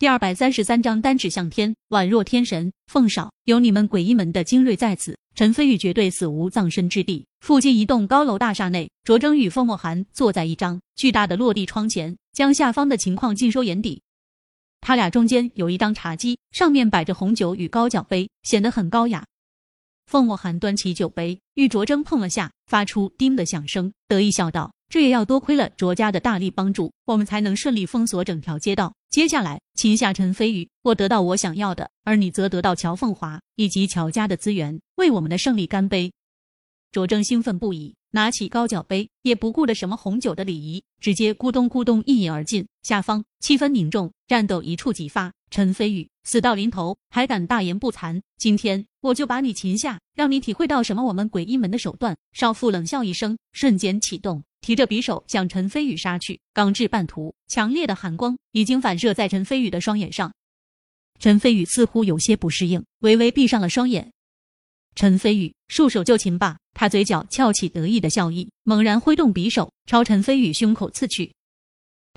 第二百三十三章单指向天，宛若天神。凤少，有你们诡异门的精锐在此，陈飞宇绝对死无葬身之地。附近一栋高楼大厦内，卓征与凤墨寒坐在一张巨大的落地窗前，将下方的情况尽收眼底。他俩中间有一张茶几，上面摆着红酒与高脚杯，显得很高雅。凤墨寒端起酒杯，与卓征碰了下，发出“叮”的响声，得意笑道。这也要多亏了卓家的大力帮助，我们才能顺利封锁整条街道。接下来，擒下陈飞宇，我得到我想要的，而你则得到乔凤华以及乔家的资源，为我们的胜利干杯！卓征兴奋不已，拿起高脚杯，也不顾的什么红酒的礼仪，直接咕咚咕咚一饮而尽。下方气氛凝重，战斗一触即发。陈飞宇死到临头还敢大言不惭，今天我就把你擒下，让你体会到什么我们鬼医门的手段。少妇冷笑一声，瞬间启动。提着匕首向陈飞宇杀去，刚至半途，强烈的寒光已经反射在陈飞宇的双眼上。陈飞宇似乎有些不适应，微微闭上了双眼。陈飞宇，束手就擒吧！他嘴角翘起得意的笑意，猛然挥动匕首朝陈飞宇胸口刺去。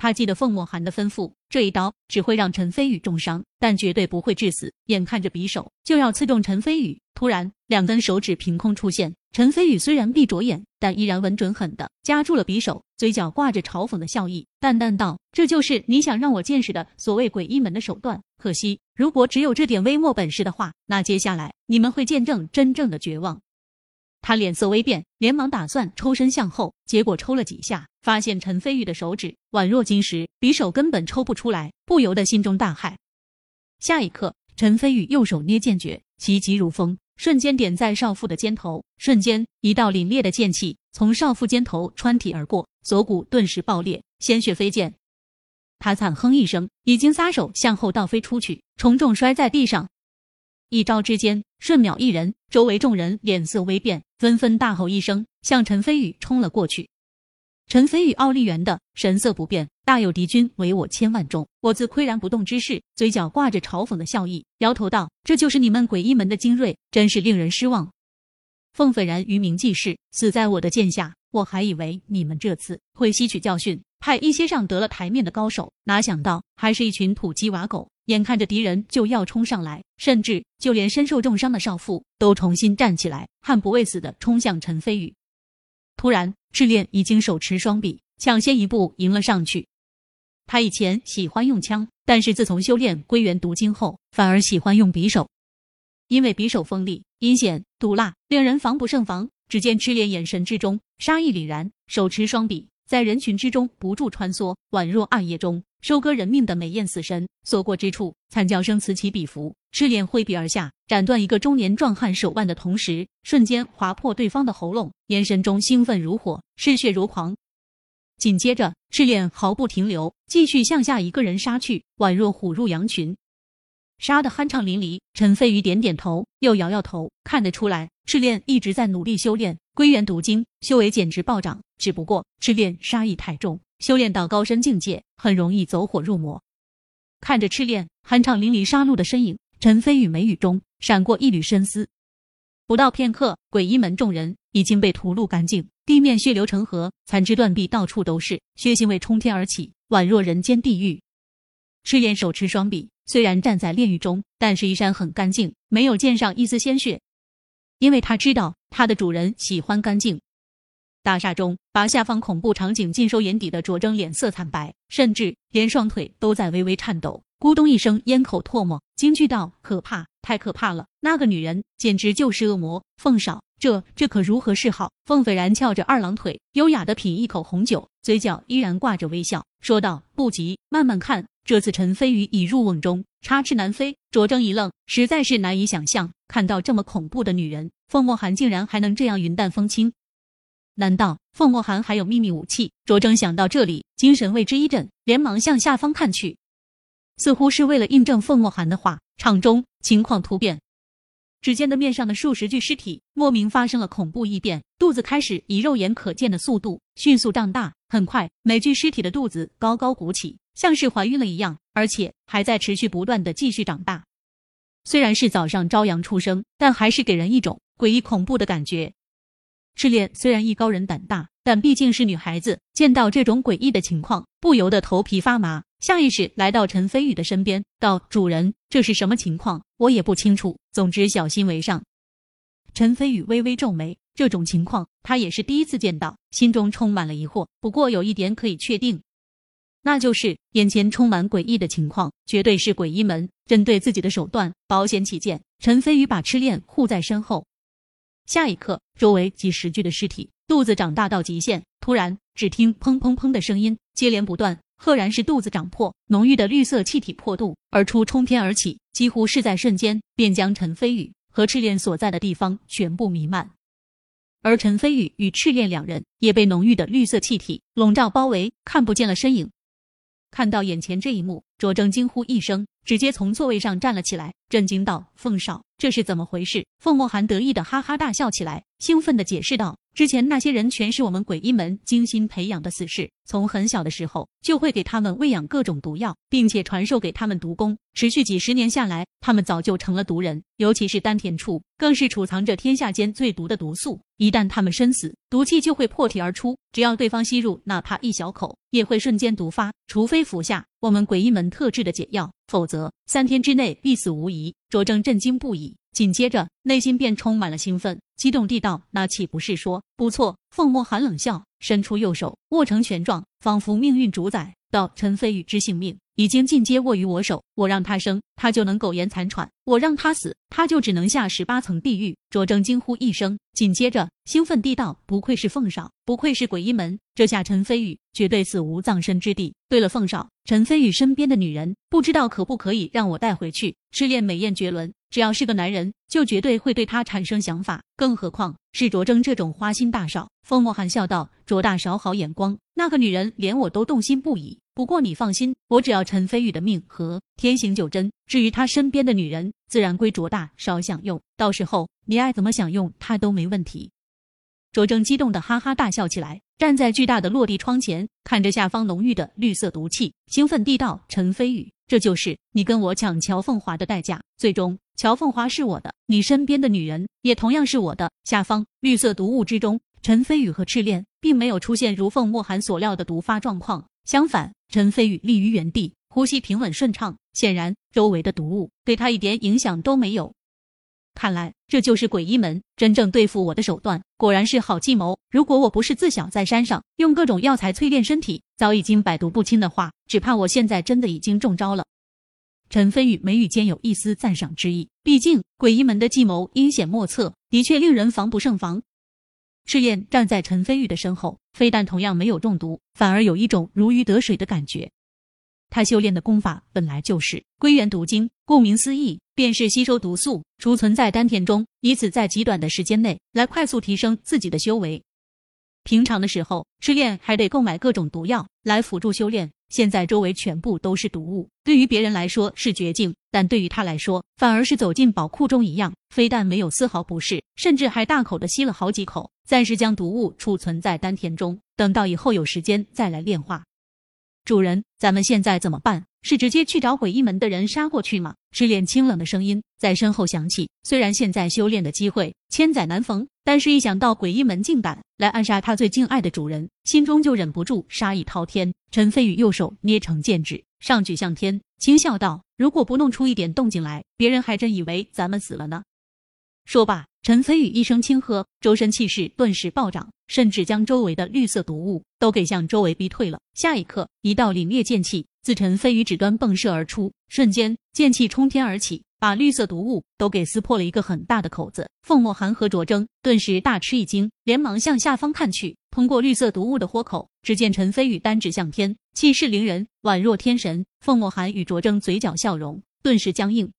他记得凤墨寒的吩咐，这一刀只会让陈飞宇重伤，但绝对不会致死。眼看着匕首就要刺中陈飞宇，突然两根手指凭空出现。陈飞宇虽然闭着眼，但依然稳准狠的夹住了匕首，嘴角挂着嘲讽的笑意，淡淡道：“这就是你想让我见识的所谓鬼医门的手段。可惜，如果只有这点微末本事的话，那接下来你们会见证真正的绝望。”他脸色微变，连忙打算抽身向后，结果抽了几下，发现陈飞宇的手指宛若金石，匕首根本抽不出来，不由得心中大骇。下一刻，陈飞宇右手捏剑诀，急急如风，瞬间点在少妇的肩头，瞬间一道凛冽的剑气从少妇肩头穿体而过，锁骨顿时爆裂，鲜血飞溅。他惨哼一声，已经撒手向后倒飞出去，重重摔在地上。一招之间，瞬秒一人，周围众人脸色微变，纷纷大吼一声，向陈飞宇冲了过去。陈飞宇奥利原的神色不变，大有敌军为我千万众，我自岿然不动之势，嘴角挂着嘲讽的笑意，摇头道：“这就是你们鬼医门的精锐，真是令人失望。凤斐然于名济世，死在我的剑下，我还以为你们这次会吸取教训，派一些上得了台面的高手，哪想到还是一群土鸡瓦狗。”眼看着敌人就要冲上来，甚至就连身受重伤的少妇都重新站起来，悍不畏死的冲向陈飞宇。突然，赤练已经手持双臂，抢先一步迎了上去。他以前喜欢用枪，但是自从修炼归元毒经后，反而喜欢用匕首，因为匕首锋利、阴险、毒辣，令人防不胜防。只见赤练眼神之中杀意凛然，手持双臂。在人群之中不住穿梭，宛若暗夜中收割人命的美艳死神。所过之处，惨叫声此起彼伏。赤练挥笔而下，斩断一个中年壮汉手腕的同时，瞬间划破对方的喉咙，眼神中兴奋如火，嗜血如狂。紧接着，赤练毫不停留，继续向下一个人杀去，宛若虎入羊群。杀得酣畅淋漓，陈飞宇点点头，又摇摇头。看得出来，赤练一直在努力修炼归元毒经，修为简直暴涨。只不过赤练杀意太重，修炼到高深境界，很容易走火入魔。看着赤练酣畅淋漓杀戮的身影，陈飞宇眉宇中闪过一缕深思。不到片刻，鬼医门众人已经被屠戮干净，地面血流成河，残肢断臂到处都是，血腥味冲天而起，宛若人间地狱。赤练手持双臂。虽然站在炼狱中，但是衣衫很干净，没有溅上一丝鲜血，因为他知道他的主人喜欢干净。大厦中，把下方恐怖场景尽收眼底的卓征脸色惨白，甚至连双腿都在微微颤抖，咕咚一声咽口唾沫，惊惧道：“可怕，太可怕了！那个女人简直就是恶魔。”凤少，这这可如何是好？凤斐然翘着二郎腿，优雅的品一口红酒，嘴角依然挂着微笑，说道：“不急，慢慢看。”这次陈飞宇已入瓮中，插翅难飞。卓征一愣，实在是难以想象，看到这么恐怖的女人，凤墨寒竟然还能这样云淡风轻。难道凤墨寒还有秘密武器？卓征想到这里，精神为之一振，连忙向下方看去，似乎是为了印证凤墨寒的话。场中情况突变。只见的面上的数十具尸体莫名发生了恐怖异变，肚子开始以肉眼可见的速度迅速胀大，很快每具尸体的肚子高高鼓起，像是怀孕了一样，而且还在持续不断的继续长大。虽然是早上朝阳初升，但还是给人一种诡异恐怖的感觉。赤练虽然艺高人胆大，但毕竟是女孩子，见到这种诡异的情况，不由得头皮发麻。下意识来到陈飞宇的身边，道：“主人，这是什么情况？我也不清楚。总之，小心为上。”陈飞宇微微皱眉，这种情况他也是第一次见到，心中充满了疑惑。不过有一点可以确定，那就是眼前充满诡异的情况，绝对是诡异门针对自己的手段。保险起见，陈飞宇把赤练护在身后。下一刻，周围几十具的尸体，肚子长大到极限。突然，只听砰砰砰的声音接连不断，赫然是肚子长破，浓郁的绿色气体破肚而出，冲天而起，几乎是在瞬间便将陈飞宇和赤练所在的地方全部弥漫。而陈飞宇与赤练两人也被浓郁的绿色气体笼罩包围，看不见了身影。看到眼前这一幕，卓征惊呼一声，直接从座位上站了起来，震惊道：“凤少，这是怎么回事？”凤墨寒得意的哈哈大笑起来，兴奋的解释道。之前那些人全是我们鬼医门精心培养的死士，从很小的时候就会给他们喂养各种毒药，并且传授给他们毒功，持续几十年下来，他们早就成了毒人。尤其是丹田处，更是储藏着天下间最毒的毒素。一旦他们身死，毒气就会破体而出，只要对方吸入哪怕一小口，也会瞬间毒发。除非服下我们鬼医门特制的解药，否则三天之内必死无疑。卓正震惊不已。紧接着，内心便充满了兴奋，激动地道：“那岂不是说不错？”凤墨寒冷笑，伸出右手握成拳状，仿佛命运主宰，道：“陈飞宇之性命已经尽皆握于我手，我让他生，他就能苟延残喘；我让他死，他就只能下十八层地狱。”卓正惊呼一声，紧接着兴奋地道：“不愧是凤少，不愧是鬼医门，这下陈飞宇绝对死无葬身之地。对了，凤少，陈飞宇身边的女人，不知道可不可以让我带回去？试炼美艳绝伦。”只要是个男人，就绝对会对他产生想法，更何况是卓征这种花心大少。风墨寒笑道：“卓大少好眼光，那个女人连我都动心不已。不过你放心，我只要陈飞宇的命和天行九针，至于他身边的女人，自然归卓大少享用。到时候你爱怎么享用，他都没问题。”卓征激动的哈哈大笑起来，站在巨大的落地窗前，看着下方浓郁的绿色毒气，兴奋地道：“陈飞宇，这就是你跟我抢乔凤华的代价，最终。”乔凤华是我的，你身边的女人也同样是我的。下方绿色毒雾之中，陈飞宇和赤练并没有出现如凤墨寒所料的毒发状况，相反，陈飞宇立于原地，呼吸平稳顺畅，显然周围的毒雾对他一点影响都没有。看来这就是鬼医门真正对付我的手段，果然是好计谋。如果我不是自小在山上用各种药材淬炼身体，早已经百毒不侵的话，只怕我现在真的已经中招了。陈飞宇眉宇间有一丝赞赏之意，毕竟鬼医门的计谋阴险莫测，的确令人防不胜防。赤焰站在陈飞宇的身后，非但同样没有中毒，反而有一种如鱼得水的感觉。他修炼的功法本来就是归元毒经，顾名思义，便是吸收毒素，储存在丹田中，以此在极短的时间内来快速提升自己的修为。平常的时候，赤焰还得购买各种毒药来辅助修炼。现在周围全部都是毒物，对于别人来说是绝境，但对于他来说，反而是走进宝库中一样。非但没有丝毫不适，甚至还大口的吸了好几口，暂时将毒物储存在丹田中，等到以后有时间再来炼化。主人，咱们现在怎么办？是直接去找诡异门的人杀过去吗？赤炼清冷的声音在身后响起。虽然现在修炼的机会千载难逢，但是一想到鬼医门竟敢来暗杀他最敬爱的主人，心中就忍不住杀意滔天。陈飞宇右手捏成剑指，上举向天，轻笑道：“如果不弄出一点动静来，别人还真以为咱们死了呢。”说罢，陈飞宇一声轻喝，周身气势顿时暴涨，甚至将周围的绿色毒雾都给向周围逼退了。下一刻，一道凛冽剑气。自陈飞宇指端迸射而出，瞬间剑气冲天而起，把绿色毒雾都给撕破了一个很大的口子。凤墨寒和卓征顿时大吃一惊，连忙向下方看去。通过绿色毒雾的豁口，只见陈飞宇单指向天，气势凌人，宛若天神。凤墨寒与卓征嘴角笑容顿时僵硬，